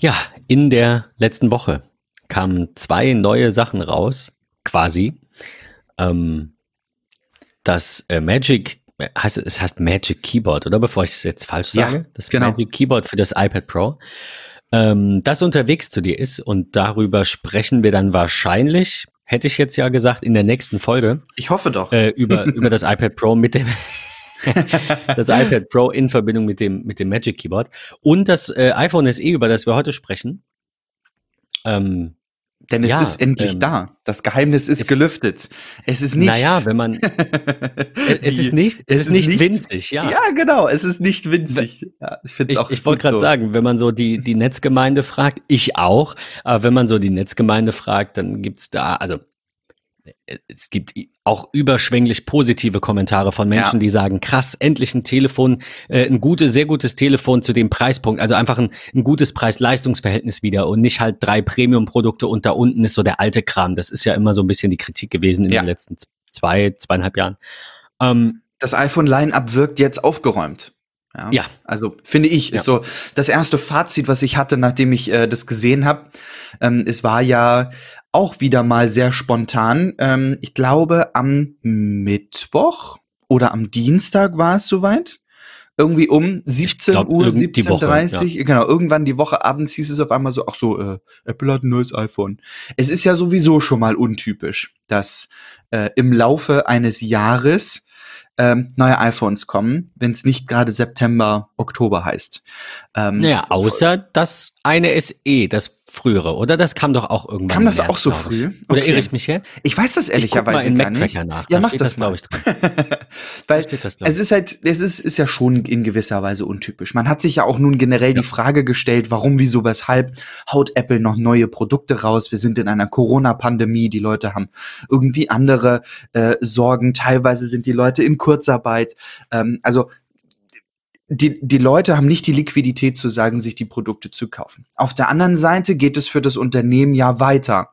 Ja, in der letzten Woche kamen zwei neue Sachen raus, quasi. Ähm, das äh, Magic, heißt, es heißt Magic Keyboard, oder? Bevor ich es jetzt falsch sage. Ja, das genau. Magic Keyboard für das iPad Pro. Ähm, das unterwegs zu dir ist und darüber sprechen wir dann wahrscheinlich, hätte ich jetzt ja gesagt, in der nächsten Folge Ich hoffe doch. äh, über, über das iPad Pro mit dem das iPad Pro in Verbindung mit dem, mit dem Magic Keyboard und das äh, iPhone SE, über das wir heute sprechen. Ähm, Denn es ja, ist endlich ähm, da. Das Geheimnis ist es- gelüftet. Es ist nicht. naja, wenn man, es ist nicht, es, ist nicht winzig, ja. Ja, genau. Es ist nicht winzig. Ja, ich finde es auch. ich wollte gerade so. sagen, wenn man so die, die Netzgemeinde fragt, ich auch, aber wenn man so die Netzgemeinde fragt, dann gibt's da, also es gibt auch überschwänglich positive Kommentare von Menschen, Ja. die sagen, krass, endlich ein Telefon, äh, ein gutes, sehr gutes Telefon zu dem Preispunkt, also einfach ein, ein gutes Preis-Leistungs-Verhältnis wieder und nicht halt drei Premium-Produkte und da unten ist so der alte Kram. Das ist ja immer so ein bisschen die Kritik gewesen in Ja. den letzten zwei, zweieinhalb Jahren. Ähm, Das iPhone Line-Up wirkt jetzt aufgeräumt. Ja. Ja. Also finde ich, ist so das erste Fazit, was ich hatte, nachdem ich äh, das gesehen habe. Ähm, es war ja auch wieder mal sehr spontan. Ähm, ich glaube, am Mittwoch oder am Dienstag war es soweit. Irgendwie um 17 glaub, Uhr, irgend- die Woche, 17.30 Genau, irgendwann die Woche abends hieß es auf einmal so, ach so, äh, Apple hat ein neues iPhone. Es ist ja sowieso schon mal untypisch, dass äh, im Laufe eines Jahres ähm, neue iPhones kommen, wenn es nicht gerade September, Oktober heißt. Ähm, naja, außer das eine SE, das frühere, oder? Das kam doch auch irgendwann. Kam das März, auch so ich. früh? Oder Okay. irre ich mich jetzt? Ich weiß das Ich guck mal ehrlicherweise in gar nicht. nach. Ja, Da mach das, das, glaub ich, drin. Weil das, glaub es ich. ist halt, es ist, ist ja schon in gewisser Weise untypisch. Man hat sich ja auch nun generell die Frage gestellt, warum, wieso, weshalb haut Apple noch neue Produkte raus? Wir sind in einer Corona-Pandemie, die Leute haben irgendwie andere äh, Sorgen. Teilweise sind die Leute in Kurzarbeit. Ähm, also die, die Leute haben nicht die Liquidität zu sagen, sich die Produkte zu kaufen. Auf der anderen Seite geht es für das Unternehmen ja weiter.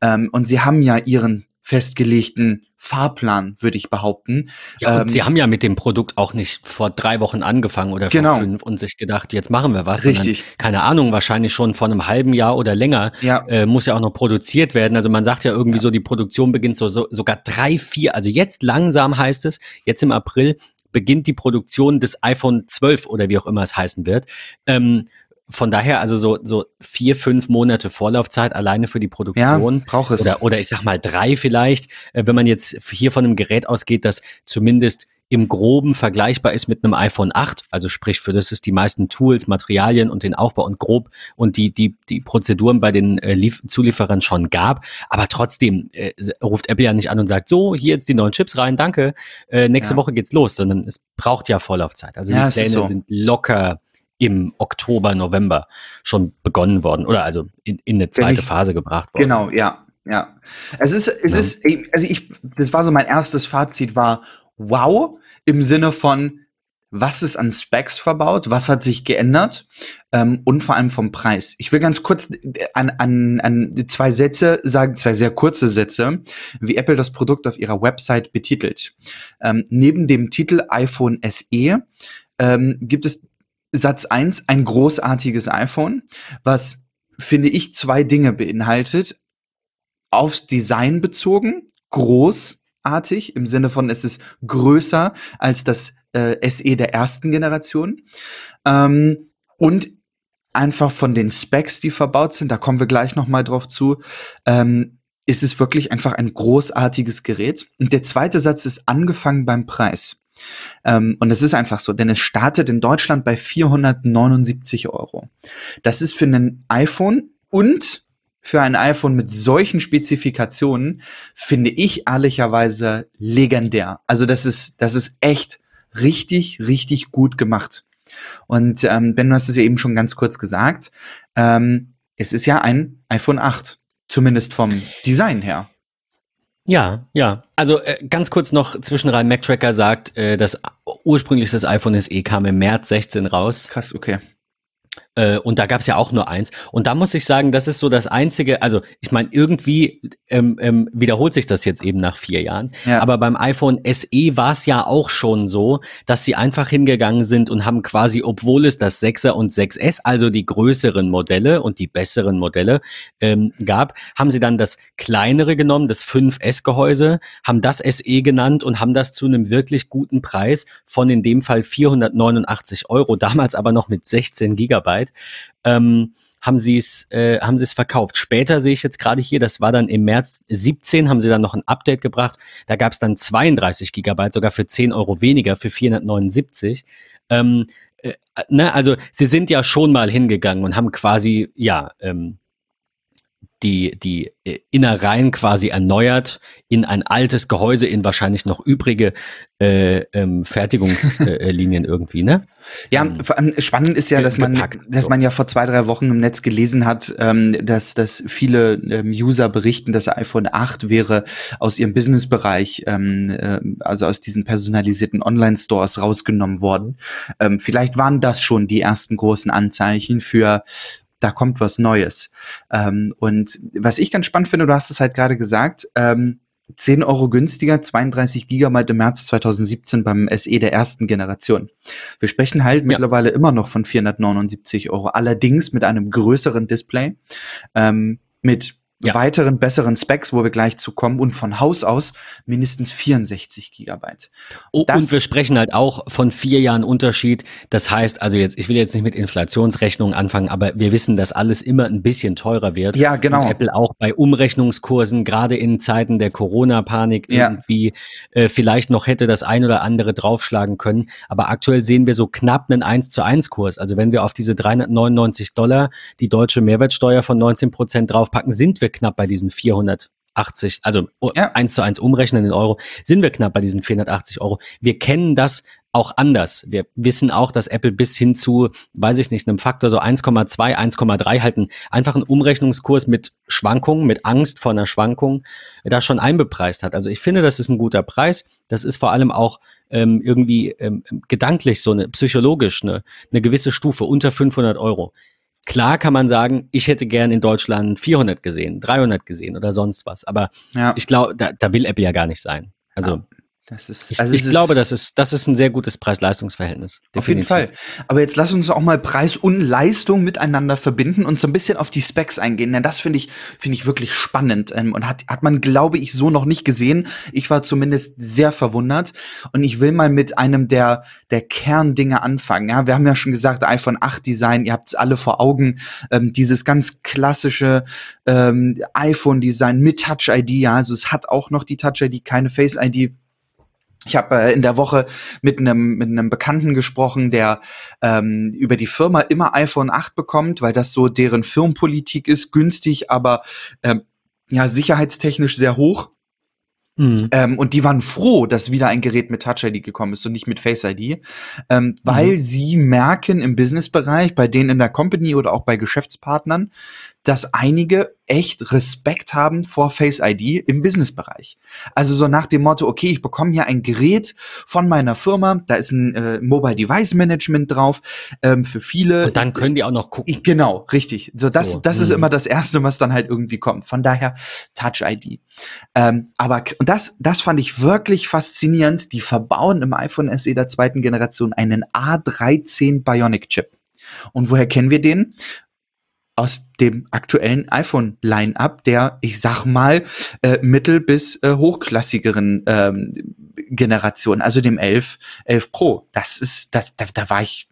Ähm, und sie haben ja ihren festgelegten Fahrplan, würde ich behaupten. Ja, und ähm, sie haben ja mit dem Produkt auch nicht vor drei Wochen angefangen oder Genau. vor fünf und sich gedacht, jetzt machen wir was. Richtig. Sondern, keine Ahnung, wahrscheinlich schon vor einem halben Jahr oder länger Ja, äh, muss ja auch noch produziert werden. Also man sagt ja irgendwie so, die Produktion beginnt so, so sogar drei, vier, also jetzt langsam heißt es, jetzt im April beginnt die Produktion des iPhone 12 oder wie auch immer es heißen wird. Ähm, von daher also so, so vier, fünf Monate Vorlaufzeit alleine für die ja, Produktion. braucht es. Oder, oder ich sag mal drei vielleicht, äh, wenn man jetzt hier von einem Gerät ausgeht, das zumindest im Groben vergleichbar ist mit einem iPhone 8, also sprich, für das es die meisten Tools, Materialien und den Aufbau und grob und die, die, die Prozeduren bei den äh, Lief Zulieferern schon gab. Aber trotzdem äh, ruft Apple ja nicht an und sagt, so, hier jetzt die neuen Chips rein, danke, äh, nächste Ja. Woche geht's los, sondern es braucht ja Vorlaufzeit. Also Ja, die Pläne so. sind locker im Oktober, November schon begonnen worden oder also in, in eine zweite ich- Phase gebracht worden. Genau, ja, ja. Es ist, es Ja. ist, also ich, das war so mein erstes Fazit war, wow, im Sinne von, was ist an Specs verbaut, was hat sich geändert ähm, und vor allem vom Preis. Ich will ganz kurz an, an, an zwei Sätze sagen, zwei sehr kurze Sätze, wie Apple das Produkt auf ihrer Website betitelt. Ähm, neben dem Titel iPhone SE ähm, gibt es Satz 1, ein großartiges iPhone, was, finde ich, zwei Dinge beinhaltet. Aufs Design bezogen, großartig, im Sinne von, es ist größer als das äh, SE der ersten Generation. Ähm, und einfach von den Specs, die verbaut sind, da kommen wir gleich noch mal drauf zu, ähm, ist es wirklich einfach ein großartiges Gerät. Und der zweite Satz ist angefangen beim Preis. Ähm, und es ist einfach so, denn es startet in Deutschland bei 479 Euro. Das ist für ein iPhone und für ein iPhone mit solchen Spezifikationen finde ich ehrlicherweise legendär. Also das ist, das ist echt richtig, richtig gut gemacht. Und ähm, Ben, du hast es ja eben schon ganz kurz gesagt. Ähm, es ist ja ein iPhone 8, zumindest vom Design her. Ja, ja. Also äh, ganz kurz noch zwischenrein, MacTracker sagt, äh, dass ursprünglich das iPhone SE kam im März 16 raus. Krass, okay. Äh, und da gab es ja auch nur eins. Und da muss ich sagen, das ist so das Einzige, also ich meine, irgendwie ähm, ähm, wiederholt sich das jetzt eben nach vier Jahren. Ja. Aber beim iPhone SE war es ja auch schon so, dass sie einfach hingegangen sind und haben quasi, obwohl es das 6er und 6S, also die größeren Modelle und die besseren Modelle ähm, gab, haben sie dann das kleinere genommen, das 5S-Gehäuse, haben das SE genannt und haben das zu einem wirklich guten Preis von in dem Fall 489 Euro, damals aber noch mit 16 Gigabyte Zeit, ähm, haben sie es äh, haben sie es verkauft. Später sehe ich jetzt gerade hier, das war dann im März 17, haben sie dann noch ein Update gebracht. Da gab es dann 32 Gigabyte, sogar für 10 Euro weniger, für 479. Ähm, äh, ne, also sie sind ja schon mal hingegangen und haben quasi, ja, ähm, die, die äh, Innereien quasi erneuert in ein altes Gehäuse, in wahrscheinlich noch übrige äh, ähm, Fertigungslinien irgendwie, ne? Ja, ähm, spannend ist ja, dass man, dass man ja vor zwei, drei Wochen im Netz gelesen hat, ähm, dass, dass viele ähm, User berichten, das iPhone 8 wäre aus ihrem Businessbereich, ähm, äh, also aus diesen personalisierten Online-Stores rausgenommen worden. Ähm, vielleicht waren das schon die ersten großen Anzeichen für da kommt was Neues. Ähm, und was ich ganz spannend finde, du hast es halt gerade gesagt, ähm, 10 Euro günstiger, 32 Gigabyte im März 2017 beim SE der ersten Generation. Wir sprechen halt ja. mittlerweile immer noch von 479 Euro, allerdings mit einem größeren Display, ähm, mit ja. weiteren besseren Specs, wo wir gleich zu kommen und von Haus aus mindestens 64 Gigabyte. Oh, und wir sprechen halt auch von vier Jahren Unterschied. Das heißt, also jetzt, ich will jetzt nicht mit Inflationsrechnungen anfangen, aber wir wissen, dass alles immer ein bisschen teurer wird. Ja, genau. Und Apple auch bei Umrechnungskursen, gerade in Zeiten der Corona-Panik ja. irgendwie äh, vielleicht noch hätte das ein oder andere draufschlagen können. Aber aktuell sehen wir so knapp einen 1 zu 1 Kurs. Also wenn wir auf diese 399 Dollar die deutsche Mehrwertsteuer von 19 Prozent draufpacken, sind wir knapp bei diesen 480, also ja. 1 zu 1 umrechnen in Euro, sind wir knapp bei diesen 480 Euro. Wir kennen das auch anders. Wir wissen auch, dass Apple bis hin zu, weiß ich nicht, einem Faktor so 1,2, 1,3 halten, einfach einen Umrechnungskurs mit Schwankungen, mit Angst vor einer Schwankung, da schon einbepreist hat. Also ich finde, das ist ein guter Preis. Das ist vor allem auch ähm, irgendwie ähm, gedanklich so eine, psychologisch eine, eine gewisse Stufe unter 500 Euro. Klar kann man sagen, ich hätte gern in Deutschland 400 gesehen, 300 gesehen oder sonst was. Aber ja. ich glaube, da, da will Apple ja gar nicht sein. Also ja. Das ist, also ich, ich glaube, das ist, das ist ein sehr gutes Preis-Leistungs-Verhältnis. Auf jeden Fall. Aber jetzt lass uns auch mal Preis und Leistung miteinander verbinden und so ein bisschen auf die Specs eingehen. Denn das finde ich, finde ich wirklich spannend. Ähm, und hat, hat man, glaube ich, so noch nicht gesehen. Ich war zumindest sehr verwundert. Und ich will mal mit einem der, der Kerndinge anfangen. Ja, wir haben ja schon gesagt, iPhone 8 Design, ihr habt es alle vor Augen. Ähm, dieses ganz klassische ähm, iPhone Design mit Touch ID. Ja, also es hat auch noch die Touch ID, keine Face ID ich habe äh, in der Woche mit einem mit einem Bekannten gesprochen, der ähm, über die Firma immer iPhone 8 bekommt, weil das so deren Firmenpolitik ist, günstig, aber ähm, ja sicherheitstechnisch sehr hoch. Mhm. Ähm, und die waren froh, dass wieder ein Gerät mit Touch ID gekommen ist und nicht mit Face ID, ähm, weil mhm. sie merken im Businessbereich, bei denen in der Company oder auch bei Geschäftspartnern, dass einige echt Respekt haben vor Face ID im Businessbereich. Also so nach dem Motto, okay, ich bekomme hier ein Gerät von meiner Firma, da ist ein äh, Mobile Device Management drauf ähm, für viele. Und dann können die auch noch gucken. Genau, richtig. So das, so, das ist mhm. immer das erste, was dann halt irgendwie kommt. Von daher Touch ID. Ähm, aber und das, das fand ich wirklich faszinierend. Die verbauen im iPhone SE der zweiten Generation einen A13 Bionic Chip. Und woher kennen wir den? Aus dem aktuellen iPhone-Line-up der, ich sag mal, äh, mittel- bis äh, hochklassigeren ähm, Generation, also dem 11, 11 Pro. Das ist, das, da, da war ich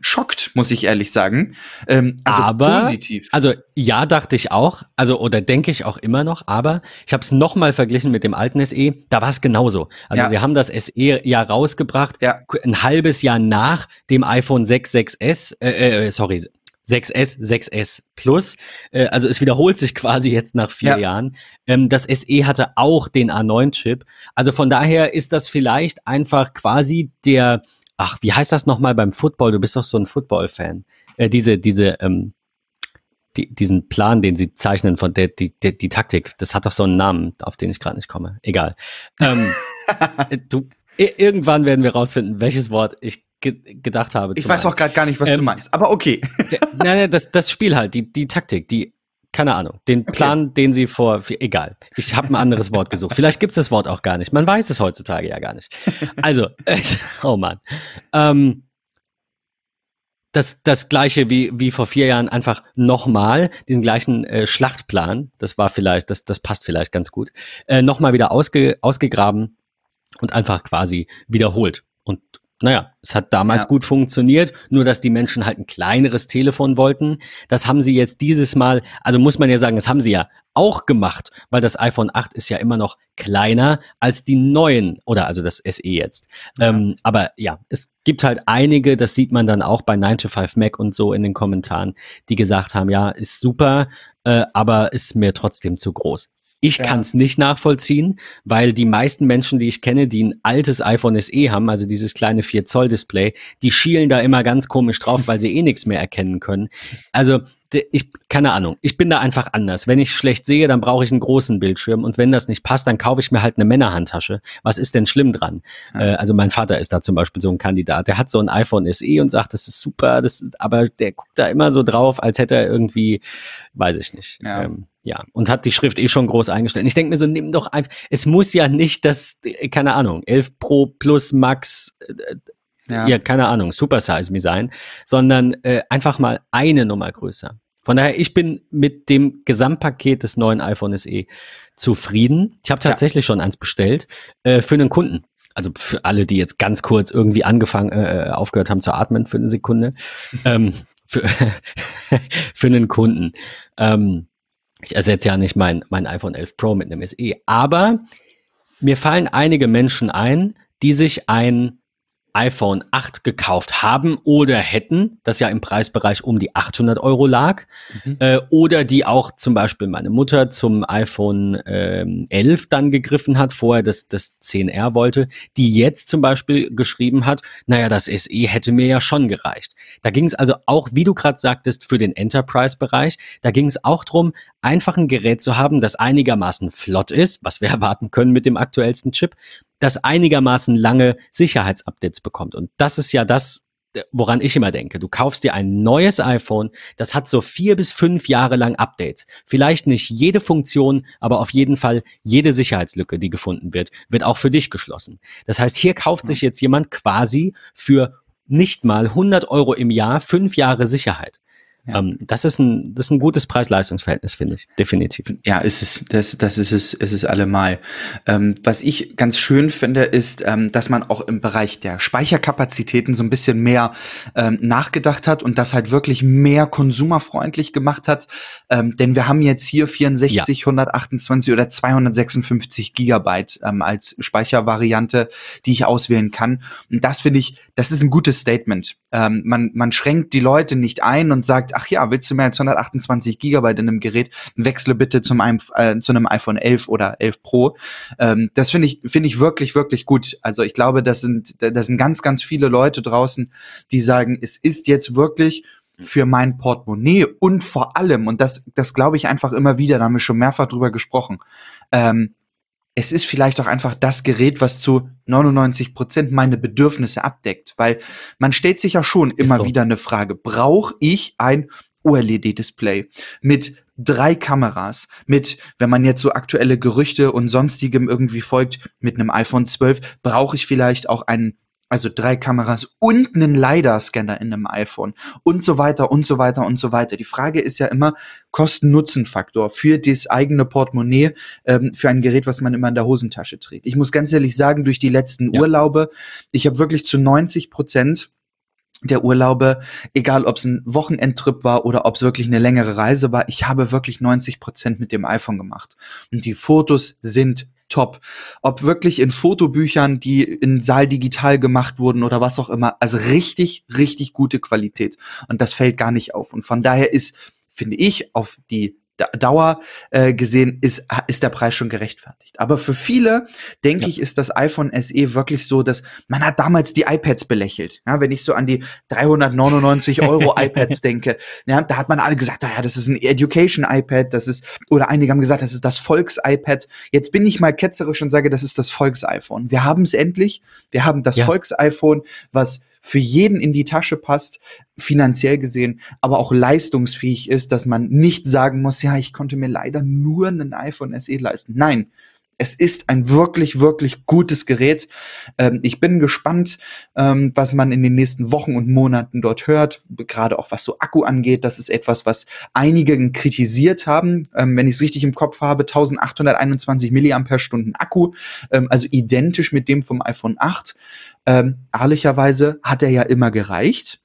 schockt, muss ich ehrlich sagen. Ähm, also aber positiv. Also ja, dachte ich auch, also oder denke ich auch immer noch, aber ich habe es noch mal verglichen mit dem alten SE, da war es genauso. Also ja. sie haben das SE ja rausgebracht, ja. ein halbes Jahr nach dem iPhone 6 6S, äh, äh, sorry, 6S, 6S Plus. Äh, also es wiederholt sich quasi jetzt nach vier ja. Jahren. Ähm, das SE hatte auch den A9-Chip. Also von daher ist das vielleicht einfach quasi der, ach, wie heißt das nochmal beim Football? Du bist doch so ein Football-Fan. Äh, diese, diese, ähm, die, diesen Plan, den sie zeichnen von der, die, die, die Taktik, das hat doch so einen Namen, auf den ich gerade nicht komme. Egal. Ähm, du, irgendwann werden wir rausfinden, welches Wort ich ge gedacht habe. Ich weiß einen. auch gerade gar nicht, was ähm, du meinst, aber okay. Nein, nein, das, das Spiel halt, die, die Taktik, die, keine Ahnung, den Plan, okay. den sie vor, egal. Ich habe ein anderes Wort gesucht. Vielleicht gibt es das Wort auch gar nicht. Man weiß es heutzutage ja gar nicht. Also, äh, oh Mann. Ähm, das, das gleiche wie, wie vor vier Jahren einfach nochmal, diesen gleichen äh, Schlachtplan, das war vielleicht, das, das passt vielleicht ganz gut, äh, nochmal wieder ausge, ausgegraben und einfach quasi wiederholt. Und naja, es hat damals ja. gut funktioniert, nur dass die Menschen halt ein kleineres Telefon wollten. Das haben sie jetzt dieses Mal, also muss man ja sagen, das haben sie ja auch gemacht, weil das iPhone 8 ist ja immer noch kleiner als die neuen oder also das SE jetzt. Ja. Ähm, aber ja, es gibt halt einige, das sieht man dann auch bei 9 to 5 Mac und so in den Kommentaren, die gesagt haben, ja, ist super, äh, aber ist mir trotzdem zu groß. Ich ja. kann es nicht nachvollziehen, weil die meisten Menschen, die ich kenne, die ein altes iPhone SE haben, also dieses kleine 4 Zoll Display, die schielen da immer ganz komisch drauf, weil sie eh nichts mehr erkennen können. Also ich, keine Ahnung, ich bin da einfach anders. Wenn ich schlecht sehe, dann brauche ich einen großen Bildschirm und wenn das nicht passt, dann kaufe ich mir halt eine Männerhandtasche. Was ist denn schlimm dran? Ja. Äh, also mein Vater ist da zum Beispiel so ein Kandidat. Der hat so ein iPhone SE und sagt, das ist super, das, aber der guckt da immer so drauf, als hätte er irgendwie, weiß ich nicht. Ja. Ähm, ja, und hat die Schrift eh schon groß eingestellt. Ich denke mir so, nimm doch einfach, es muss ja nicht das, keine Ahnung, 11 Pro Plus Max, äh, ja. ja, keine Ahnung, Super Size Me sein, sondern äh, einfach mal eine Nummer größer. Von daher, ich bin mit dem Gesamtpaket des neuen iPhone SE zufrieden. Ich habe tatsächlich ja. schon eins bestellt äh, für einen Kunden. Also für alle, die jetzt ganz kurz irgendwie angefangen, äh, äh aufgehört haben zu atmen für eine Sekunde. ähm, für, für einen Kunden. Ähm, ich ersetze ja nicht mein, mein iPhone 11 Pro mit einem SE. Aber mir fallen einige Menschen ein, die sich ein iPhone 8 gekauft haben oder hätten, das ja im Preisbereich um die 800 Euro lag, mhm. äh, oder die auch zum Beispiel meine Mutter zum iPhone ähm, 11 dann gegriffen hat, vorher das, das 10R wollte, die jetzt zum Beispiel geschrieben hat, naja, das SE hätte mir ja schon gereicht. Da ging es also auch, wie du gerade sagtest, für den Enterprise-Bereich, da ging es auch drum, einfach ein Gerät zu haben, das einigermaßen flott ist, was wir erwarten können mit dem aktuellsten Chip, das einigermaßen lange Sicherheitsupdates bekommt. Und das ist ja das, woran ich immer denke. Du kaufst dir ein neues iPhone, das hat so vier bis fünf Jahre lang Updates. Vielleicht nicht jede Funktion, aber auf jeden Fall jede Sicherheitslücke, die gefunden wird, wird auch für dich geschlossen. Das heißt, hier kauft sich jetzt jemand quasi für nicht mal 100 Euro im Jahr fünf Jahre Sicherheit. Ja. Ähm, das ist ein, das ist ein gutes Preis-Leistungs-Verhältnis, finde ich, definitiv. Ja, ist es, das, das ist es, ist es allemal. Ähm, was ich ganz schön finde, ist, ähm, dass man auch im Bereich der Speicherkapazitäten so ein bisschen mehr ähm, nachgedacht hat und das halt wirklich mehr konsumerfreundlich gemacht hat. Ähm, denn wir haben jetzt hier 64, ja. 128 oder 256 Gigabyte ähm, als Speichervariante, die ich auswählen kann. Und das finde ich, das ist ein gutes Statement. Man, man schränkt die Leute nicht ein und sagt, ach ja, willst du mehr als 128 Gigabyte in einem Gerät, wechsle bitte zum einem, äh, zu einem iPhone 11 oder 11 Pro. Ähm, das finde ich, finde ich wirklich, wirklich gut. Also ich glaube, das sind, das sind ganz, ganz viele Leute draußen, die sagen, es ist jetzt wirklich für mein Portemonnaie und vor allem, und das, das glaube ich einfach immer wieder, da haben wir schon mehrfach drüber gesprochen, ähm, es ist vielleicht auch einfach das Gerät, was zu 99 Prozent meine Bedürfnisse abdeckt, weil man stellt sich ja schon immer wieder eine Frage, brauche ich ein OLED-Display mit drei Kameras, mit, wenn man jetzt so aktuelle Gerüchte und sonstigem irgendwie folgt, mit einem iPhone 12, brauche ich vielleicht auch einen also drei Kameras und einen LiDAR-Scanner in einem iPhone und so weiter und so weiter und so weiter. Die Frage ist ja immer Kosten-Nutzen-Faktor für das eigene Portemonnaie, ähm, für ein Gerät, was man immer in der Hosentasche trägt. Ich muss ganz ehrlich sagen, durch die letzten ja. Urlaube, ich habe wirklich zu 90 Prozent der Urlaube, egal ob es ein Wochenendtrip war oder ob es wirklich eine längere Reise war, ich habe wirklich 90 Prozent mit dem iPhone gemacht. Und die Fotos sind top. Ob wirklich in Fotobüchern, die in Saal digital gemacht wurden oder was auch immer. Also richtig, richtig gute Qualität. Und das fällt gar nicht auf. Und von daher ist, finde ich, auf die Dauer äh, gesehen ist, ist der Preis schon gerechtfertigt. Aber für viele, denke ja. ich, ist das iPhone SE wirklich so, dass man hat damals die iPads belächelt. Ja, wenn ich so an die 399 Euro iPads denke, ja, da hat man alle gesagt, ah ja, das ist ein Education iPad, das ist, oder einige haben gesagt, das ist das Volks-iPad. Jetzt bin ich mal ketzerisch und sage, das ist das Volks-iPhone. Wir haben es endlich. Wir haben das ja. Volks-iPhone, was für jeden in die Tasche passt, finanziell gesehen, aber auch leistungsfähig ist, dass man nicht sagen muss, ja, ich konnte mir leider nur ein iPhone SE leisten. Nein, es ist ein wirklich, wirklich gutes Gerät. Ähm, ich bin gespannt, ähm, was man in den nächsten Wochen und Monaten dort hört, gerade auch was so Akku angeht. Das ist etwas, was einige kritisiert haben. Ähm, wenn ich es richtig im Kopf habe, 1821 Milliampere-Stunden Akku, ähm, also identisch mit dem vom iPhone 8. Ähm, ehrlicherweise hat er ja immer gereicht.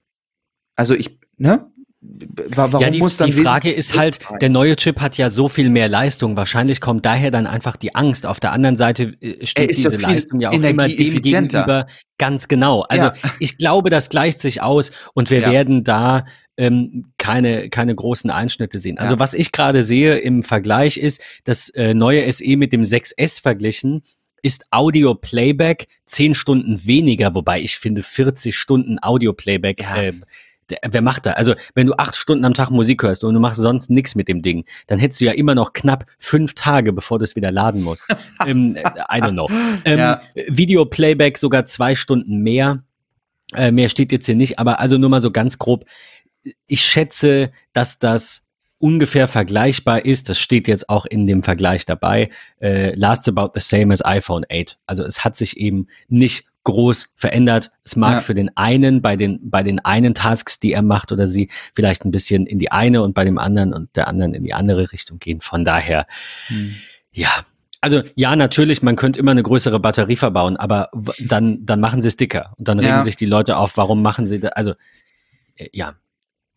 Also ich, ne? Warum ja, die, muss dann die Frage ist halt, der neue Chip hat ja so viel mehr Leistung. Wahrscheinlich kommt daher dann einfach die Angst. Auf der anderen Seite äh, steht diese ja Leistung ja auch immer dem gegenüber. Ganz genau. Also ja. ich glaube, das gleicht sich aus und wir ja. werden da ähm, keine, keine großen Einschnitte sehen. Also was ich gerade sehe im Vergleich ist, das äh, neue SE mit dem 6S verglichen ist Audio Playback zehn Stunden weniger, wobei ich finde 40 Stunden Audio Playback äh, der, wer macht da? Also, wenn du acht Stunden am Tag Musik hörst und du machst sonst nichts mit dem Ding, dann hättest du ja immer noch knapp fünf Tage, bevor du es wieder laden musst. ähm, I don't know. Ähm, ja. Video-Playback sogar zwei Stunden mehr. Äh, mehr steht jetzt hier nicht, aber also nur mal so ganz grob. Ich schätze, dass das ungefähr vergleichbar ist, das steht jetzt auch in dem Vergleich dabei, äh, lasts about the same as iPhone 8. Also es hat sich eben nicht groß verändert. Es mag ja. für den einen, bei den, bei den einen Tasks, die er macht oder sie, vielleicht ein bisschen in die eine und bei dem anderen und der anderen in die andere Richtung gehen. Von daher, hm. ja. Also ja, natürlich, man könnte immer eine größere Batterie verbauen, aber dann, dann machen sie es dicker und dann regen ja. sich die Leute auf, warum machen sie das? Also äh, ja,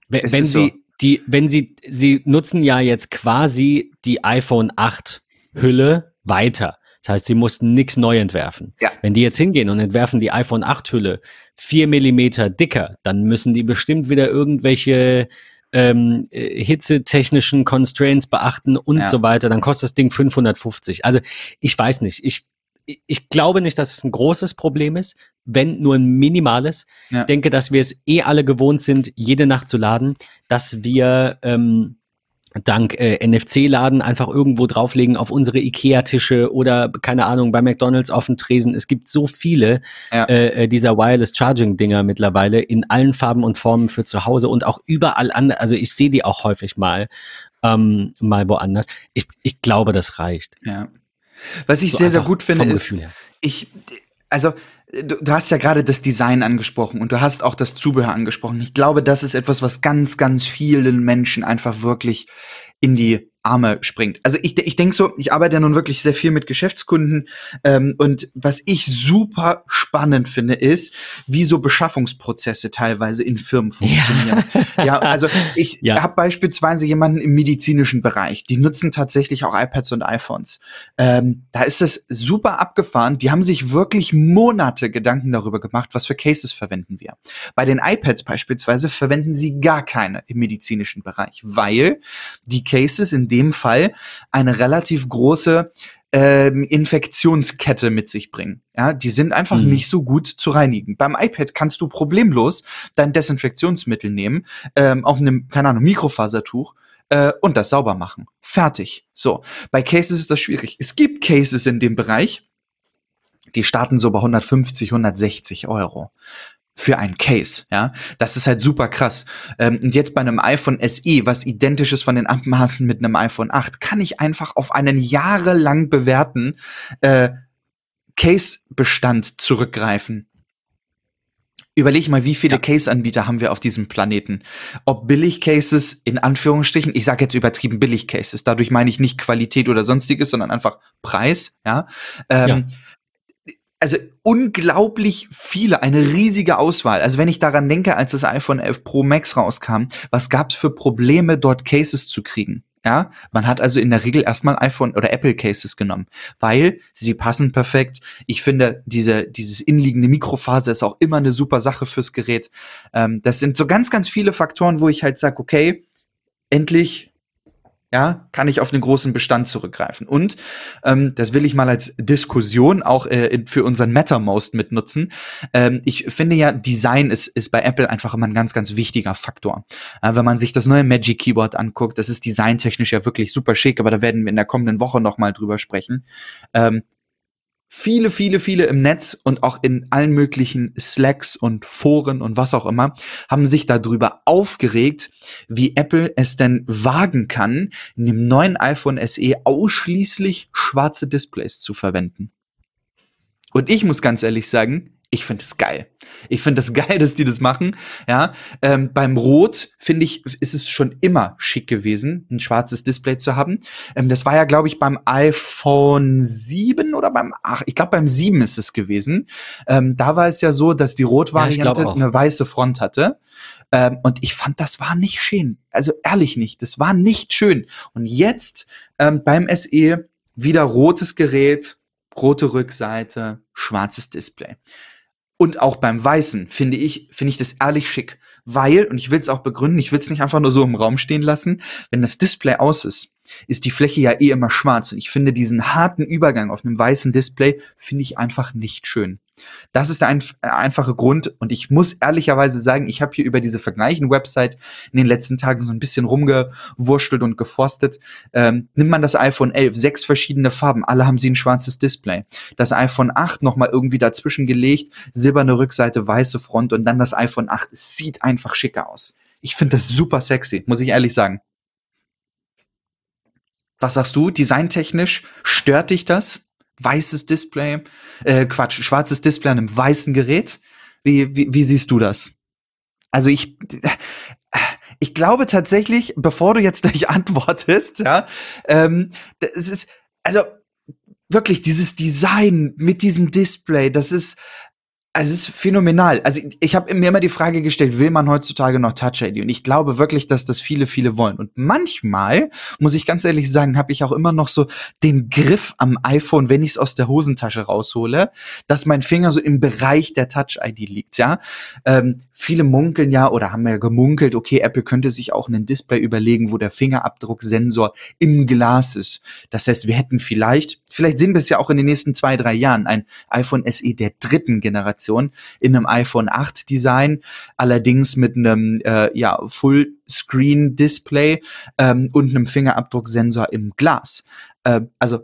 wenn, wenn sie so. die, wenn sie, sie nutzen ja jetzt quasi die iPhone 8 Hülle weiter. Das heißt, sie mussten nichts neu entwerfen. Ja. Wenn die jetzt hingehen und entwerfen die iPhone 8 Hülle vier Millimeter dicker, dann müssen die bestimmt wieder irgendwelche ähm, äh, hitzetechnischen Constraints beachten und ja. so weiter. Dann kostet das Ding 550. Also ich weiß nicht. Ich ich glaube nicht, dass es ein großes Problem ist, wenn nur ein minimales. Ja. Ich denke, dass wir es eh alle gewohnt sind, jede Nacht zu laden, dass wir ähm, dank äh, NFC-Laden einfach irgendwo drauflegen auf unsere Ikea-Tische oder keine Ahnung bei McDonald's auf dem Tresen. Es gibt so viele ja. äh, äh dieser Wireless Charging-Dinger mittlerweile in allen Farben und Formen für zu Hause und auch überall anders. Also ich sehe die auch häufig mal ähm, mal woanders. Ich, ich glaube, das reicht. Ja. Was ich so sehr sehr gut finde ist, ich also du, du hast ja gerade das Design angesprochen und du hast auch das Zubehör angesprochen. Ich glaube, das ist etwas, was ganz, ganz vielen Menschen einfach wirklich in die Arme springt. Also ich, ich denke so, ich arbeite ja nun wirklich sehr viel mit Geschäftskunden ähm, und was ich super spannend finde, ist, wie so Beschaffungsprozesse teilweise in Firmen funktionieren. Ja, ja also ich ja. habe beispielsweise jemanden im medizinischen Bereich, die nutzen tatsächlich auch iPads und iPhones. Ähm, da ist es super abgefahren. Die haben sich wirklich Monate Gedanken darüber gemacht, was für Cases verwenden wir. Bei den iPads beispielsweise verwenden sie gar keine im medizinischen Bereich, weil die Cases in dem Fall eine relativ große ähm, Infektionskette mit sich bringen. Ja, die sind einfach mhm. nicht so gut zu reinigen. Beim iPad kannst du problemlos dein Desinfektionsmittel nehmen, ähm, auf einem, keine Ahnung, Mikrofasertuch äh, und das sauber machen. Fertig. So. Bei Cases ist das schwierig. Es gibt Cases in dem Bereich, die starten so bei 150, 160 Euro für ein Case, ja. Das ist halt super krass. Ähm, und jetzt bei einem iPhone SE, was identisch ist von den Abmaßen mit einem iPhone 8, kann ich einfach auf einen jahrelang bewährten äh, Case-Bestand zurückgreifen. Überleg mal, wie viele ja. Case-Anbieter haben wir auf diesem Planeten? Ob Billig-Cases, in Anführungsstrichen, ich sage jetzt übertrieben Billig-Cases, dadurch meine ich nicht Qualität oder sonstiges, sondern einfach Preis, ja. Ähm, ja also unglaublich viele, eine riesige Auswahl. Also wenn ich daran denke, als das iPhone 11 Pro Max rauskam, was gab es für Probleme, dort Cases zu kriegen? Ja, man hat also in der Regel erstmal iPhone oder Apple Cases genommen, weil sie passen perfekt. Ich finde, diese, dieses inliegende Mikrofaser ist auch immer eine super Sache fürs Gerät. Ähm, das sind so ganz, ganz viele Faktoren, wo ich halt sage, okay, endlich ja, kann ich auf einen großen Bestand zurückgreifen. Und ähm, das will ich mal als Diskussion auch äh, für unseren MetaMost mitnutzen. Ähm, ich finde ja, Design ist, ist bei Apple einfach immer ein ganz, ganz wichtiger Faktor. Äh, wenn man sich das neue Magic Keyboard anguckt, das ist designtechnisch ja wirklich super schick, aber da werden wir in der kommenden Woche noch mal drüber sprechen. Ähm, viele, viele, viele im Netz und auch in allen möglichen Slacks und Foren und was auch immer haben sich darüber aufgeregt, wie Apple es denn wagen kann, in dem neuen iPhone SE ausschließlich schwarze Displays zu verwenden. Und ich muss ganz ehrlich sagen, ich finde es geil. Ich finde es geil, dass die das machen. Ja, ähm, beim Rot finde ich, ist es schon immer schick gewesen, ein schwarzes Display zu haben. Ähm, das war ja, glaube ich, beim iPhone 7 oder beim 8. Ich glaube, beim 7 ist es gewesen. Ähm, da war es ja so, dass die Rot-Variante ja, eine weiße Front hatte. Ähm, und ich fand, das war nicht schön. Also ehrlich nicht. Das war nicht schön. Und jetzt ähm, beim SE wieder rotes Gerät, rote Rückseite, schwarzes Display. Und auch beim Weißen finde ich, finde ich das ehrlich schick. Weil, und ich will es auch begründen, ich will es nicht einfach nur so im Raum stehen lassen, wenn das Display aus ist, ist die Fläche ja eh immer schwarz. Und ich finde diesen harten Übergang auf einem weißen Display, finde ich einfach nicht schön. Das ist der einf äh, einfache Grund. Und ich muss ehrlicherweise sagen, ich habe hier über diese Vergleichen-Website in den letzten Tagen so ein bisschen rumgewurschtelt und geforstet. Ähm, nimmt man das iPhone 11, sechs verschiedene Farben, alle haben sie ein schwarzes Display. Das iPhone 8 nochmal irgendwie dazwischen gelegt, silberne Rückseite, weiße Front und dann das iPhone 8. Es sieht einfach schicker aus. Ich finde das super sexy, muss ich ehrlich sagen. Was sagst du? Designtechnisch stört dich das? weißes Display, äh, Quatsch, schwarzes Display an einem weißen Gerät. Wie, wie, wie siehst du das? Also ich, ich glaube tatsächlich, bevor du jetzt gleich antwortest, ja, ähm, es ist, also wirklich dieses Design mit diesem Display, das ist, also es ist phänomenal. Also ich habe mir immer die Frage gestellt, will man heutzutage noch Touch ID? Und ich glaube wirklich, dass das viele, viele wollen. Und manchmal, muss ich ganz ehrlich sagen, habe ich auch immer noch so den Griff am iPhone, wenn ich es aus der Hosentasche raushole, dass mein Finger so im Bereich der Touch ID liegt. Ja, ähm, viele munkeln ja oder haben ja gemunkelt, okay, Apple könnte sich auch einen Display überlegen, wo der Fingerabdrucksensor im Glas ist. Das heißt, wir hätten vielleicht, vielleicht sehen wir es ja auch in den nächsten zwei, drei Jahren, ein iPhone SE der dritten Generation Generation in einem iPhone 8 Design, allerdings mit einem äh, ja, Fullscreen-Display ähm, und einem Fingerabdrucksensor im Glas. Äh, also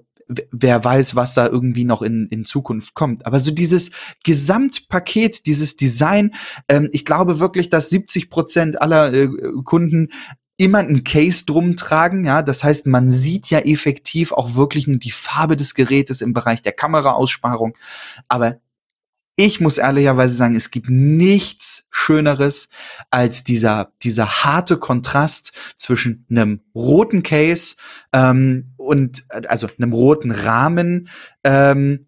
wer weiß, was da irgendwie noch in, in Zukunft kommt. Aber so dieses Gesamtpaket, dieses Design, ähm, ich glaube wirklich, dass 70 Prozent aller äh, Kunden immer ein Case drum tragen, ja, das heißt, man sieht ja effektiv auch wirklich nur die Farbe des Gerätes im Bereich der Kameraaussparung, aber ich muss ehrlicherweise sagen, es gibt nichts Schöneres als dieser, dieser harte Kontrast zwischen einem roten Case ähm, und also einem roten Rahmen ähm,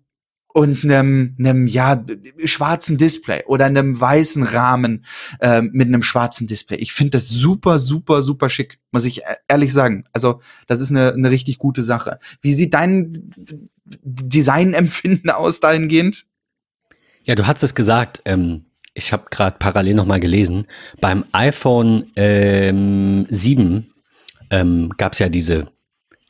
und einem, einem ja schwarzen Display oder einem weißen Rahmen ähm, mit einem schwarzen Display. Ich finde das super, super, super schick, muss ich e-, ehrlich sagen. Also das ist eine, eine richtig gute Sache. Wie sieht dein Designempfinden aus dahingehend? Ja, du hast es gesagt. Ähm, ich habe gerade parallel noch mal gelesen. Beim iPhone ähm, 7 ähm, gab es ja diese,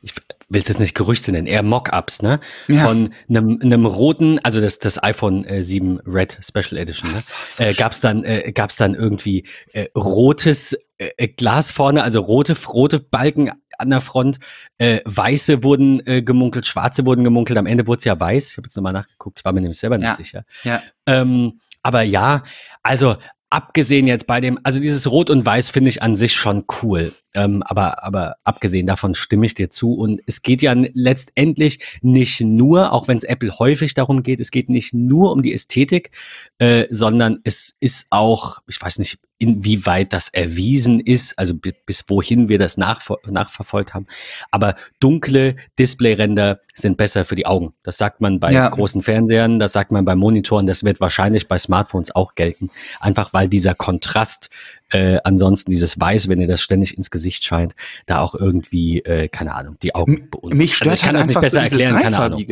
ich will es jetzt nicht Gerüchte nennen, eher Mockups, ne? Ja. Von einem, einem roten, also das, das iPhone äh, 7 Red Special Edition, ne? So äh, gab es dann, äh, gab's dann irgendwie äh, rotes äh, Glas vorne, also rote, rote Balken an der Front. Äh, weiße wurden äh, gemunkelt, schwarze wurden gemunkelt. Am Ende wurde es ja weiß. Ich habe jetzt nochmal nachgeguckt, ich war mir nämlich selber nicht ja. sicher. Ja. Ähm, aber ja, also abgesehen jetzt bei dem, also dieses Rot und Weiß finde ich an sich schon cool. Ähm, aber, aber abgesehen davon stimme ich dir zu. Und es geht ja letztendlich nicht nur, auch wenn es Apple häufig darum geht, es geht nicht nur um die Ästhetik, äh, sondern es ist auch, ich weiß nicht, inwieweit das erwiesen ist, also bis wohin wir das nachver nachverfolgt haben. Aber dunkle Displayränder sind besser für die Augen. Das sagt man bei ja. großen Fernsehern, das sagt man bei Monitoren, das wird wahrscheinlich bei Smartphones auch gelten. Einfach weil dieser Kontrast äh, ansonsten dieses Weiß, wenn ihr das ständig ins Gesicht scheint, da auch irgendwie, äh, keine Ahnung, die Augen beunruhigt. Mich stört also ich kann halt das nicht besser so erklären, keine Ahnung.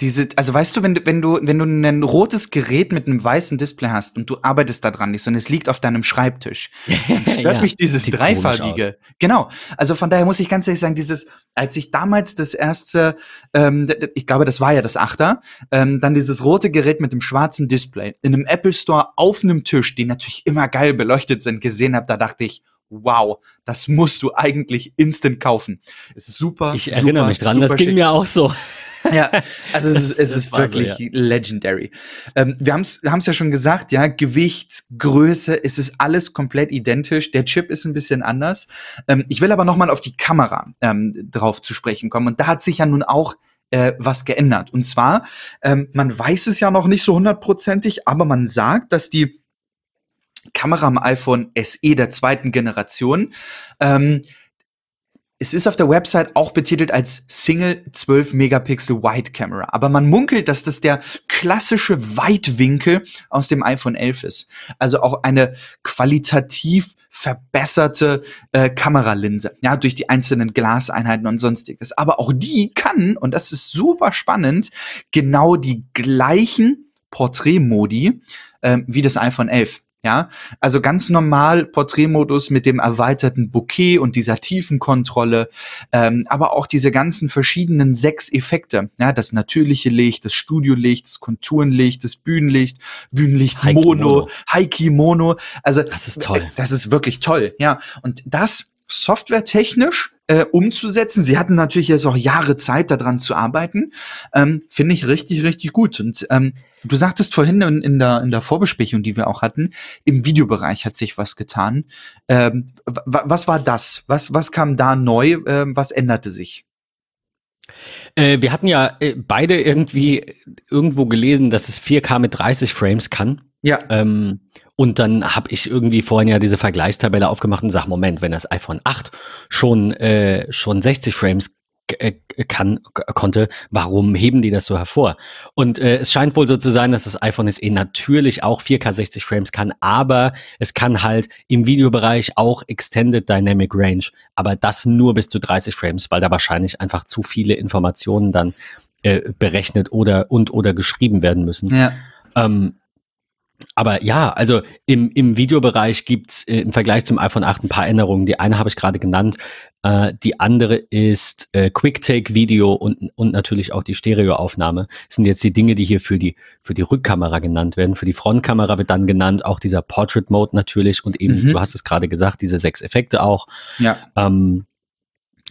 Diese, also weißt du, wenn du, wenn du, wenn du ein rotes Gerät mit einem weißen Display hast und du arbeitest da dran nicht, sondern es liegt auf deinem Schreibtisch, stört ja, mich dieses dreifarbige. Genau. Also von daher muss ich ganz ehrlich sagen, dieses, als ich damals das erste, ähm, ich glaube, das war ja das Achter, ähm, dann dieses rote Gerät mit dem schwarzen Display in einem Apple Store auf einem Tisch, die natürlich immer geil beleuchtet sind, gesehen habe, da dachte ich, wow, das musst du eigentlich instant kaufen. Es ist super. Ich erinnere super, mich dran, das ging schick. mir auch so. Ja, also es ist, es ist wirklich so, ja. legendary. Ähm, wir haben es ja schon gesagt, ja, Gewicht, Größe, es ist alles komplett identisch. Der Chip ist ein bisschen anders. Ähm, ich will aber noch mal auf die Kamera ähm, drauf zu sprechen kommen. Und da hat sich ja nun auch äh, was geändert. Und zwar, ähm, man weiß es ja noch nicht so hundertprozentig, aber man sagt, dass die Kamera am iPhone SE der zweiten Generation ähm, es ist auf der Website auch betitelt als Single 12 Megapixel Wide Camera, aber man munkelt, dass das der klassische Weitwinkel aus dem iPhone 11 ist. Also auch eine qualitativ verbesserte äh, Kameralinse, ja, durch die einzelnen Glaseinheiten und sonstiges. Aber auch die kann, und das ist super spannend, genau die gleichen Porträtmodi äh, wie das iPhone 11. Ja, also ganz normal Porträtmodus mit dem erweiterten Bouquet und dieser Tiefenkontrolle, ähm, aber auch diese ganzen verschiedenen sechs Effekte. Ja, das natürliche Licht, das Studiolicht, das Konturenlicht, das Bühnenlicht, Bühnenlicht Mono, Mono. Heiki Mono. Also das ist toll. Das ist wirklich toll. Ja, und das softwaretechnisch äh, umzusetzen. Sie hatten natürlich jetzt auch Jahre Zeit, daran zu arbeiten. Ähm, Finde ich richtig, richtig gut. Und ähm, du sagtest vorhin in, in, der, in der Vorbesprechung, die wir auch hatten, im Videobereich hat sich was getan. Ähm, was war das? Was, was kam da neu? Ähm, was änderte sich? Äh, wir hatten ja äh, beide irgendwie irgendwo gelesen, dass es 4K mit 30 Frames kann. Ja. Ähm, und dann habe ich irgendwie vorhin ja diese Vergleichstabelle aufgemacht und sag, Moment, wenn das iPhone 8 schon, äh, schon 60 Frames äh, kann, konnte, warum heben die das so hervor? Und äh, es scheint wohl so zu sein, dass das iPhone SE natürlich auch 4K 60 Frames kann, aber es kann halt im Videobereich auch Extended Dynamic Range, aber das nur bis zu 30 Frames, weil da wahrscheinlich einfach zu viele Informationen dann äh, berechnet oder und oder geschrieben werden müssen. Ja. Ähm, aber ja, also im, im Videobereich gibt's äh, im Vergleich zum iPhone 8 ein paar Änderungen. Die eine habe ich gerade genannt. Äh, die andere ist äh, Quick-Take-Video und, und natürlich auch die Stereoaufnahme. Das sind jetzt die Dinge, die hier für die, für die Rückkamera genannt werden. Für die Frontkamera wird dann genannt auch dieser Portrait-Mode natürlich und eben, mhm. du hast es gerade gesagt, diese sechs Effekte auch. Ja. Ähm,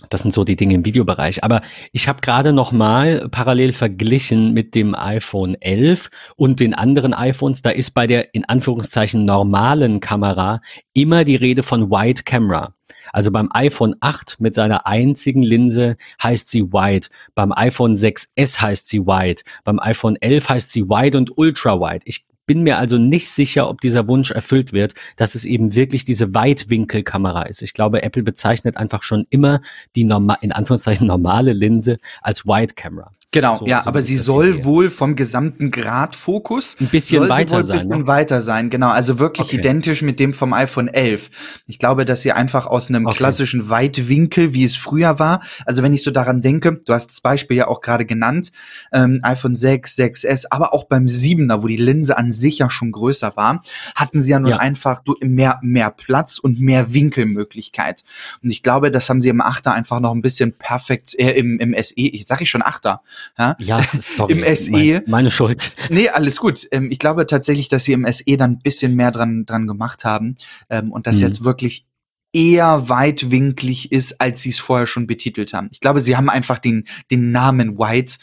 das sind so die Dinge im Videobereich. Aber ich habe gerade noch mal parallel verglichen mit dem iPhone 11 und den anderen iPhones. Da ist bei der in Anführungszeichen normalen Kamera immer die Rede von Wide Camera. Also beim iPhone 8 mit seiner einzigen Linse heißt sie Wide. Beim iPhone 6S heißt sie Wide. Beim iPhone 11 heißt sie Wide und Ultra Wide. Ich bin mir also nicht sicher, ob dieser Wunsch erfüllt wird, dass es eben wirklich diese Weitwinkelkamera ist. Ich glaube, Apple bezeichnet einfach schon immer die norma in Anführungszeichen normale Linse als Wide Camera. Genau, so, ja, so aber sie soll wohl vom gesamten Gradfokus ein bisschen weiter ein sein. bisschen ne? weiter sein, genau, also wirklich okay. identisch mit dem vom iPhone 11. Ich glaube, dass sie einfach aus einem okay. klassischen Weitwinkel, wie es früher war, also wenn ich so daran denke, du hast das Beispiel ja auch gerade genannt, ähm, iPhone 6, 6S, aber auch beim 7er, wo die Linse an sich ja schon größer war, hatten sie ja nun ja. einfach mehr, mehr Platz und mehr Winkelmöglichkeit. Und ich glaube, das haben sie im 8er einfach noch ein bisschen perfekt, äh, im, im SE, ich sag ich schon 8er, ja, ja sorry. Im SE. Mein, meine Schuld. Nee, alles gut. Ähm, ich glaube tatsächlich, dass sie im SE dann ein bisschen mehr dran, dran gemacht haben ähm, und das mhm. jetzt wirklich eher weitwinklig ist, als sie es vorher schon betitelt haben. Ich glaube, sie haben einfach den, den Namen White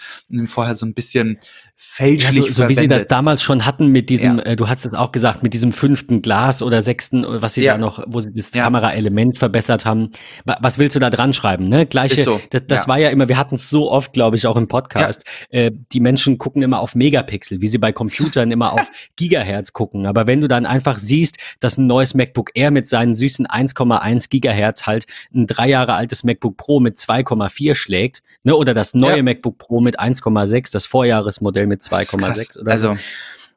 vorher so ein bisschen fälschlich ja, so, so wie sie das damals schon hatten mit diesem, ja. äh, du hast es auch gesagt, mit diesem fünften Glas oder sechsten, was sie ja. da noch, wo sie das Kameraelement verbessert haben. Was willst du da dran schreiben? Ne? Gleiche, so. das, das war ja immer, wir hatten es so oft, glaube ich, auch im Podcast. Äh, die Menschen gucken immer auf Megapixel, wie sie bei Computern immer auf Gigahertz gucken. Aber wenn du dann einfach siehst, dass ein neues MacBook Air mit seinen süßen 1,1 Gigahertz halt ein drei Jahre altes MacBook Pro mit 2,4 schlägt, ne? oder das neue MacBook Pro mit 1,6, das Vorjahresmodell mit 2,6 oder also. so.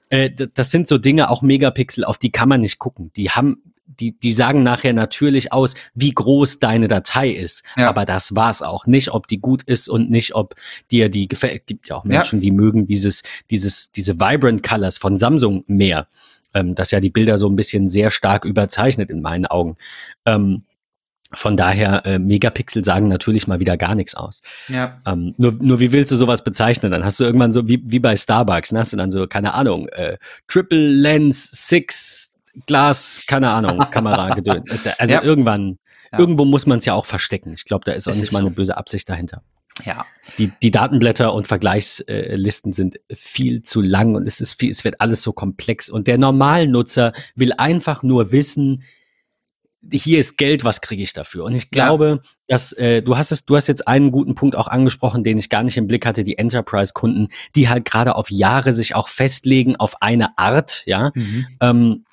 Äh, das sind so Dinge, auch Megapixel, auf die kann man nicht gucken. Die haben, die, die sagen nachher natürlich aus, wie groß deine Datei ist. Ja. Aber das war's auch. Nicht, ob die gut ist und nicht, ob dir die gefällt. Es gibt ja auch Menschen, ja. die mögen dieses, dieses, diese Vibrant Colors von Samsung mehr. Ähm, das ja die Bilder so ein bisschen sehr stark überzeichnet in meinen Augen. Ähm, von daher, äh, Megapixel sagen natürlich mal wieder gar nichts aus. Ja. Ähm, nur, nur wie willst du sowas bezeichnen? Dann hast du irgendwann so, wie, wie bei Starbucks, ne? hast du dann so, keine Ahnung, äh, Triple Lens, Six Glas, keine Ahnung, Kamera gedöns. Also ja. irgendwann, ja. irgendwo muss man es ja auch verstecken. Ich glaube, da ist auch es nicht ist mal eine böse Absicht dahinter. Ja. Die, die Datenblätter und Vergleichslisten sind viel zu lang und es ist viel, es wird alles so komplex. Und der Normalnutzer will einfach nur wissen, hier ist Geld, was kriege ich dafür? Und ich glaube, ja. dass äh, du hast es, du hast jetzt einen guten Punkt auch angesprochen, den ich gar nicht im Blick hatte, die Enterprise-Kunden, die halt gerade auf Jahre sich auch festlegen auf eine Art, ja. Mhm. Ähm,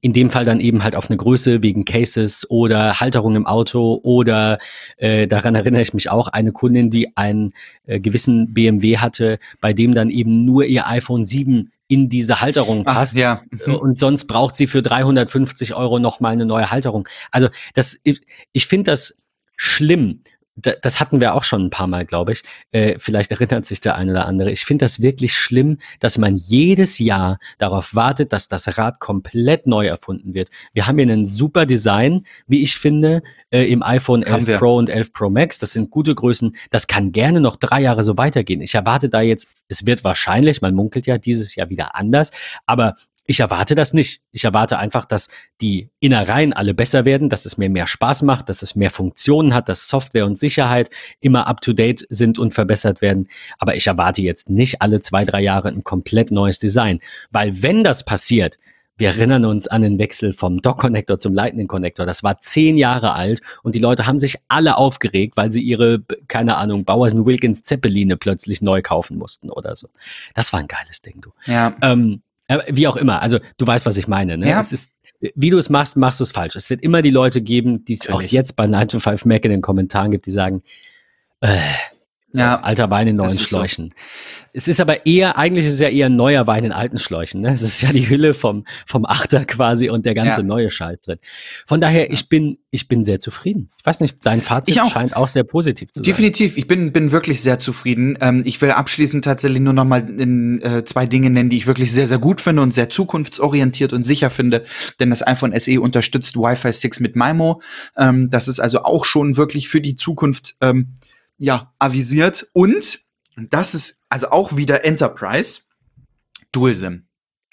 in dem Fall dann eben halt auf eine Größe wegen Cases oder Halterung im Auto oder äh, daran erinnere ich mich auch, eine Kundin, die einen äh, gewissen BMW hatte, bei dem dann eben nur ihr iPhone 7 in diese Halterung passt. Ach, ja. Mhm. Und sonst braucht sie für 350 Euro nochmal eine neue Halterung. Also das, ich, ich finde das schlimm das hatten wir auch schon ein paar Mal, glaube ich. Äh, vielleicht erinnert sich der eine oder andere. Ich finde das wirklich schlimm, dass man jedes Jahr darauf wartet, dass das Rad komplett neu erfunden wird. Wir haben hier einen super Design, wie ich finde, äh, im iPhone 11 Pro und 11 Pro Max. Das sind gute Größen. Das kann gerne noch drei Jahre so weitergehen. Ich erwarte da jetzt, es wird wahrscheinlich, man munkelt ja dieses Jahr wieder anders, aber ich erwarte das nicht. Ich erwarte einfach, dass die Innereien alle besser werden, dass es mir mehr Spaß macht, dass es mehr Funktionen hat, dass Software und Sicherheit immer up-to-date sind und verbessert werden. Aber ich erwarte jetzt nicht alle zwei, drei Jahre ein komplett neues Design. Weil wenn das passiert, wir erinnern uns an den Wechsel vom Dock-Connector zum Lightning-Connector. Das war zehn Jahre alt und die Leute haben sich alle aufgeregt, weil sie ihre, keine Ahnung, Bowers Wilkins Zeppeline plötzlich neu kaufen mussten oder so. Das war ein geiles Ding, du. Ja. Ähm, wie auch immer, also du weißt, was ich meine. Ne? Ja. Es ist, wie du es machst, machst du es falsch. Es wird immer die Leute geben, die es auch jetzt bei 9 to 5 Mac in den Kommentaren gibt, die sagen, äh, so, ja, alter Wein in neuen Schläuchen. So. Es ist aber eher, eigentlich ist es ja eher neuer Wein in alten Schläuchen. Ne? Es ist ja die Hülle vom, vom Achter quasi und der ganze ja. neue Scheiß drin. Von daher, ich bin, ich bin sehr zufrieden. Ich weiß nicht, dein Fazit auch. scheint auch sehr positiv zu sein. Definitiv, ich bin, bin wirklich sehr zufrieden. Ähm, ich will abschließend tatsächlich nur noch mal in, äh, zwei Dinge nennen, die ich wirklich sehr, sehr gut finde und sehr zukunftsorientiert und sicher finde. Denn das iPhone SE unterstützt Wi-Fi 6 mit MIMO. Ähm, das ist also auch schon wirklich für die Zukunft ähm, ja, avisiert. Und, und das ist also auch wieder Enterprise, Dual SIM.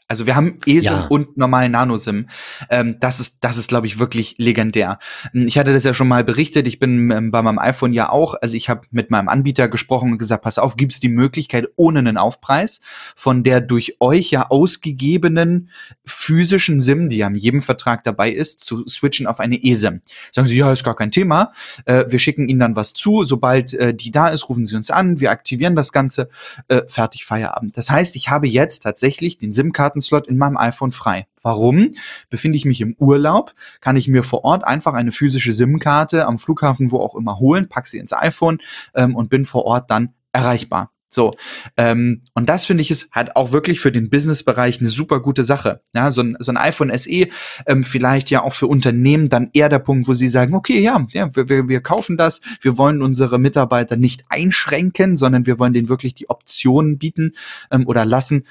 Also wir haben ESIM ja. und normalen Nano-SIM. Ähm, das ist, das ist, glaube ich, wirklich legendär. Hm, ich hatte das ja schon mal berichtet. Ich bin ähm, bei meinem iPhone ja auch. Also ich habe mit meinem Anbieter gesprochen und gesagt, pass auf, gibt es die Möglichkeit ohne einen Aufpreis von der durch euch ja ausgegebenen physischen SIM, die ja in jedem Vertrag dabei ist, zu switchen auf eine eSIM. Sagen sie, ja, ist gar kein Thema. Äh, wir schicken Ihnen dann was zu. Sobald äh, die da ist, rufen Sie uns an. Wir aktivieren das Ganze. Äh, fertig Feierabend. Das heißt, ich habe jetzt tatsächlich den SIM-Karten Slot in meinem iPhone frei. Warum? Befinde ich mich im Urlaub, kann ich mir vor Ort einfach eine physische SIM-Karte am Flughafen, wo auch immer holen, pack sie ins iPhone ähm, und bin vor Ort dann erreichbar. So, ähm, und das finde ich ist halt auch wirklich für den Business-Bereich eine super gute Sache. Ja, so ein, so ein iPhone SE, ähm, vielleicht ja auch für Unternehmen dann eher der Punkt, wo sie sagen, okay, ja, ja wir, wir, wir kaufen das, wir wollen unsere Mitarbeiter nicht einschränken, sondern wir wollen denen wirklich die Optionen bieten ähm, oder lassen,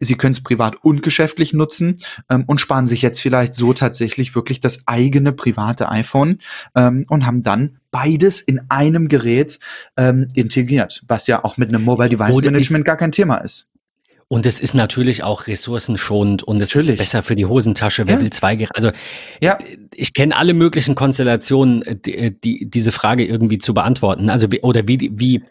Sie können es privat und geschäftlich nutzen ähm, und sparen sich jetzt vielleicht so tatsächlich wirklich das eigene private iPhone ähm, und haben dann beides in einem Gerät ähm, integriert, was ja auch mit einem Mobile Device Management gar kein Thema ist. Und es ist natürlich auch ressourcenschonend und es natürlich. ist besser für die Hosentasche. Wer ja. will zwei Geräte? Also ja. ich kenne alle möglichen Konstellationen, äh, die, die, diese Frage irgendwie zu beantworten. Also oder wie, wie äh,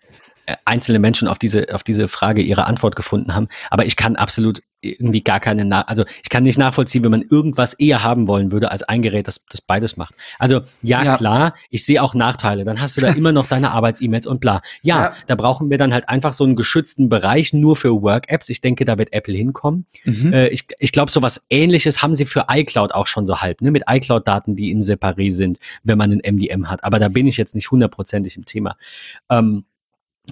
einzelne Menschen auf diese, auf diese Frage ihre Antwort gefunden haben. Aber ich kann absolut irgendwie gar keine, also ich kann nicht nachvollziehen, wenn man irgendwas eher haben wollen würde als ein Gerät, das, das beides macht. Also ja, ja. klar, ich sehe auch Nachteile. Dann hast du da immer noch deine Arbeits-E-Mails und bla. Ja, ja, da brauchen wir dann halt einfach so einen geschützten Bereich nur für Work-Apps. Ich denke, da wird Apple hinkommen. Mhm. Äh, ich ich glaube, so was ähnliches haben sie für iCloud auch schon so halb, ne? mit iCloud-Daten, die im Separé sind, wenn man ein MDM hat. Aber da bin ich jetzt nicht hundertprozentig im Thema. Ähm,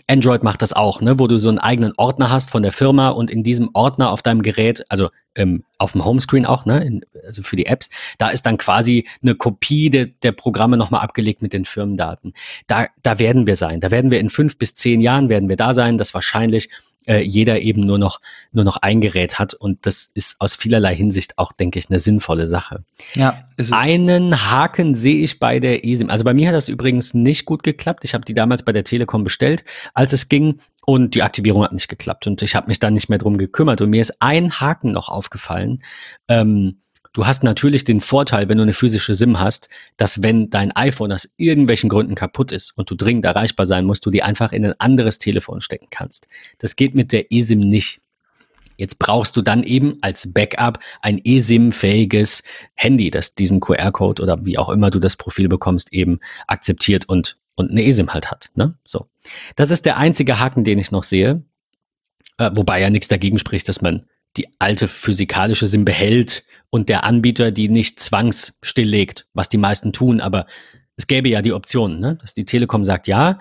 Android macht das auch, ne, wo du so einen eigenen Ordner hast von der Firma und in diesem Ordner auf deinem Gerät, also ähm, auf dem Homescreen auch, ne, in, also für die Apps, da ist dann quasi eine Kopie de, der Programme nochmal abgelegt mit den Firmendaten. Da, da werden wir sein. Da werden wir in fünf bis zehn Jahren werden wir da sein, dass wahrscheinlich äh, jeder eben nur noch, nur noch ein Gerät hat. Und das ist aus vielerlei Hinsicht auch, denke ich, eine sinnvolle Sache. Ja, ist es. Einen Haken sehe ich bei der eSIM. Also bei mir hat das übrigens nicht gut geklappt. Ich habe die damals bei der Telekom bestellt, als es ging. Und die Aktivierung hat nicht geklappt. Und ich habe mich dann nicht mehr drum gekümmert. Und mir ist ein Haken noch aufgefallen. Ähm, Du hast natürlich den Vorteil, wenn du eine physische SIM hast, dass wenn dein iPhone aus irgendwelchen Gründen kaputt ist und du dringend erreichbar sein musst, du die einfach in ein anderes Telefon stecken kannst. Das geht mit der eSIM nicht. Jetzt brauchst du dann eben als Backup ein eSIM-fähiges Handy, das diesen QR-Code oder wie auch immer du das Profil bekommst, eben akzeptiert und, und eine eSIM halt hat. Ne? So. Das ist der einzige Haken, den ich noch sehe. Äh, wobei ja nichts dagegen spricht, dass man die alte physikalische SIM behält und der Anbieter die nicht zwangsstilllegt, was die meisten tun. Aber es gäbe ja die Option, ne? dass die Telekom sagt, ja,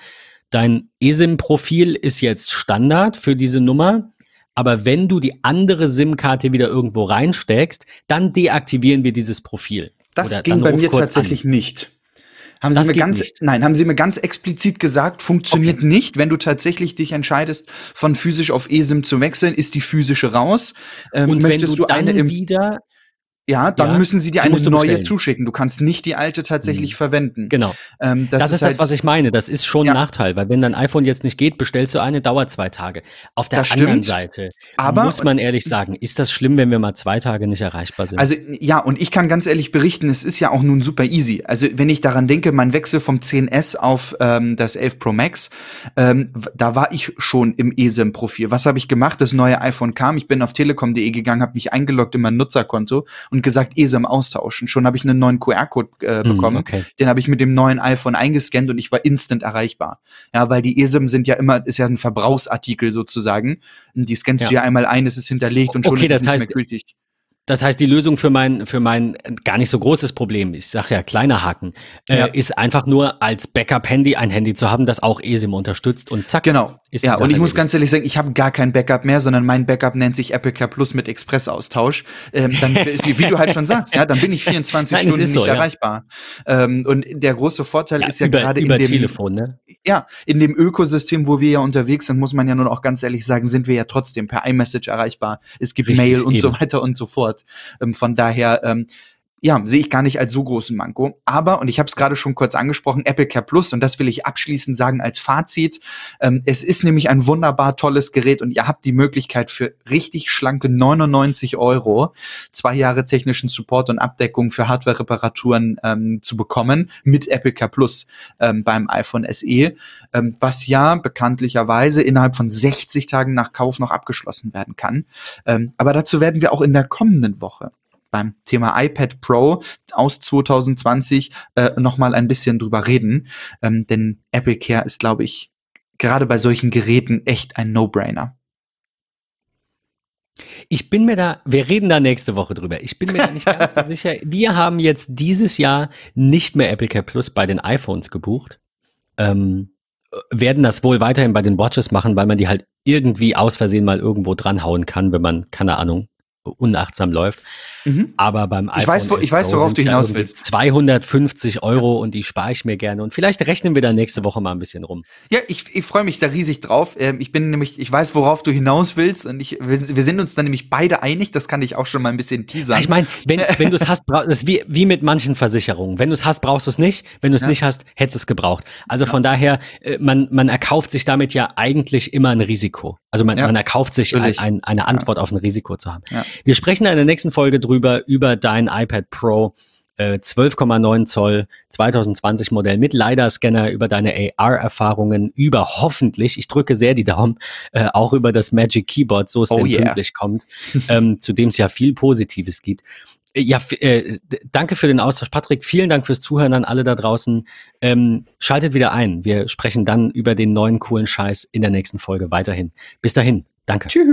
dein eSIM-Profil ist jetzt Standard für diese Nummer aber wenn du die andere SIM-Karte wieder irgendwo reinsteckst, dann deaktivieren wir dieses Profil. Das Oder ging bei mir tatsächlich an. nicht. Haben das Sie mir ganz, nicht. nein, haben Sie mir ganz explizit gesagt, funktioniert okay. nicht, wenn du tatsächlich dich entscheidest, von physisch auf eSIM zu wechseln, ist die physische raus. Ähm, Und möchtest du, du eine im, wieder ja, dann ja, müssen sie dir eine neue bestellen. zuschicken. Du kannst nicht die alte tatsächlich mhm. verwenden. Genau. Ähm, das, das, ist, ist halt, das, was ich meine. Das ist schon ja. ein Nachteil, weil wenn dein iPhone jetzt nicht geht, bestellst du eine, dauert zwei Tage. Auf der das anderen stimmt, Seite aber, muss man ehrlich sagen, ist das schlimm, wenn wir mal zwei Tage nicht erreichbar sind? Also ja, und ich kann ganz ehrlich berichten, es ist ja auch nun super easy. Also wenn ich daran denke, mein Wechsel vom 10S auf ähm, das 11 Pro Max, ähm, da war ich schon im eSIM-Profil. Was habe ich gemacht? Das neue iPhone kam, ich bin auf telekom.de gegangen, habe mich eingeloggt in mein Nutzerkonto und gesagt, ESIM austauschen. Schon habe ich einen neuen QR-Code äh, hm, bekommen. Mm, okay. Den habe ich mit dem neuen iPhone eingescannt und ich war instant erreichbar. Ja, weil die ESIM sind ja immer, ist ja ein Verbrauchsartikel sozusagen. Und die scannst ja. du ja einmal ein, es ist hinterlegt und schon okay, ist es nicht heißt, mehr gültig. Das heißt, die Lösung für mein, für mein gar nicht so großes Problem, ich sage ja kleiner Haken, äh, ja. ist einfach nur als Backup-Handy ein Handy zu haben, das auch eSIM unterstützt und zack. Genau. Ja, und ich muss ganz ehrlich sagen, ich habe gar kein Backup mehr, sondern mein Backup nennt sich Apple Care Plus mit Express-Austausch. Ähm, dann ist, wie du halt schon sagst, ja, dann bin ich 24 Nein, Stunden so, nicht ja. erreichbar. Ähm, und der große Vorteil ja, ist ja gerade in dem Telefon, ne? Ja, in dem Ökosystem, wo wir ja unterwegs sind, muss man ja nun auch ganz ehrlich sagen, sind wir ja trotzdem per iMessage erreichbar. Es gibt Richtig, Mail und eben. so weiter und so fort. Ähm, von daher, ähm, ja, sehe ich gar nicht als so großen Manko. Aber, und ich habe es gerade schon kurz angesprochen, Apple Care Plus, und das will ich abschließend sagen als Fazit, ähm, es ist nämlich ein wunderbar tolles Gerät und ihr habt die Möglichkeit für richtig schlanke 99 Euro zwei Jahre technischen Support und Abdeckung für Hardware-Reparaturen ähm, zu bekommen mit Apple Care Plus ähm, beim iPhone SE, ähm, was ja bekanntlicherweise innerhalb von 60 Tagen nach Kauf noch abgeschlossen werden kann. Ähm, aber dazu werden wir auch in der kommenden Woche beim Thema iPad Pro aus 2020 äh, nochmal ein bisschen drüber reden. Ähm, denn Apple Care ist, glaube ich, gerade bei solchen Geräten echt ein No-Brainer. Ich bin mir da, wir reden da nächste Woche drüber. Ich bin mir da nicht ganz so sicher. Wir haben jetzt dieses Jahr nicht mehr Apple Care Plus bei den iPhones gebucht. Ähm, werden das wohl weiterhin bei den Watches machen, weil man die halt irgendwie aus Versehen mal irgendwo dranhauen kann, wenn man, keine Ahnung, unachtsam läuft. Mhm. Aber beim iPhone ich weiß, wo, ich weiß, worauf du hinaus willst. 250 Euro und die spare ich mir gerne. Und vielleicht rechnen wir da nächste Woche mal ein bisschen rum. Ja, ich, ich freue mich da riesig drauf. Ähm, ich bin nämlich, ich weiß, worauf du hinaus willst. Und ich, wir, wir sind uns da nämlich beide einig. Das kann ich auch schon mal ein bisschen teasern. ich meine, wenn, wenn du es hast, das ist wie, wie mit manchen Versicherungen. Wenn du es hast, brauchst du es nicht. Wenn du es ja. nicht hast, hättest du es gebraucht. Also ja. von daher, äh, man, man erkauft sich damit ja eigentlich immer ein Risiko. Also man, ja. man erkauft sich ein, ein, eine Antwort auf ein Risiko zu haben. Wir sprechen in der nächsten Folge drüber, über dein iPad Pro. 12,9 äh, Zoll 2020 Modell mit LiDAR-Scanner über deine AR-Erfahrungen, über hoffentlich, ich drücke sehr die Daumen, äh, auch über das Magic Keyboard, so es oh denn yeah. pünktlich kommt, ähm, zu dem es ja viel Positives gibt. Äh, ja, äh, danke für den Austausch, Patrick. Vielen Dank fürs Zuhören an alle da draußen. Ähm, schaltet wieder ein. Wir sprechen dann über den neuen coolen Scheiß in der nächsten Folge weiterhin. Bis dahin. Danke. Tschüss.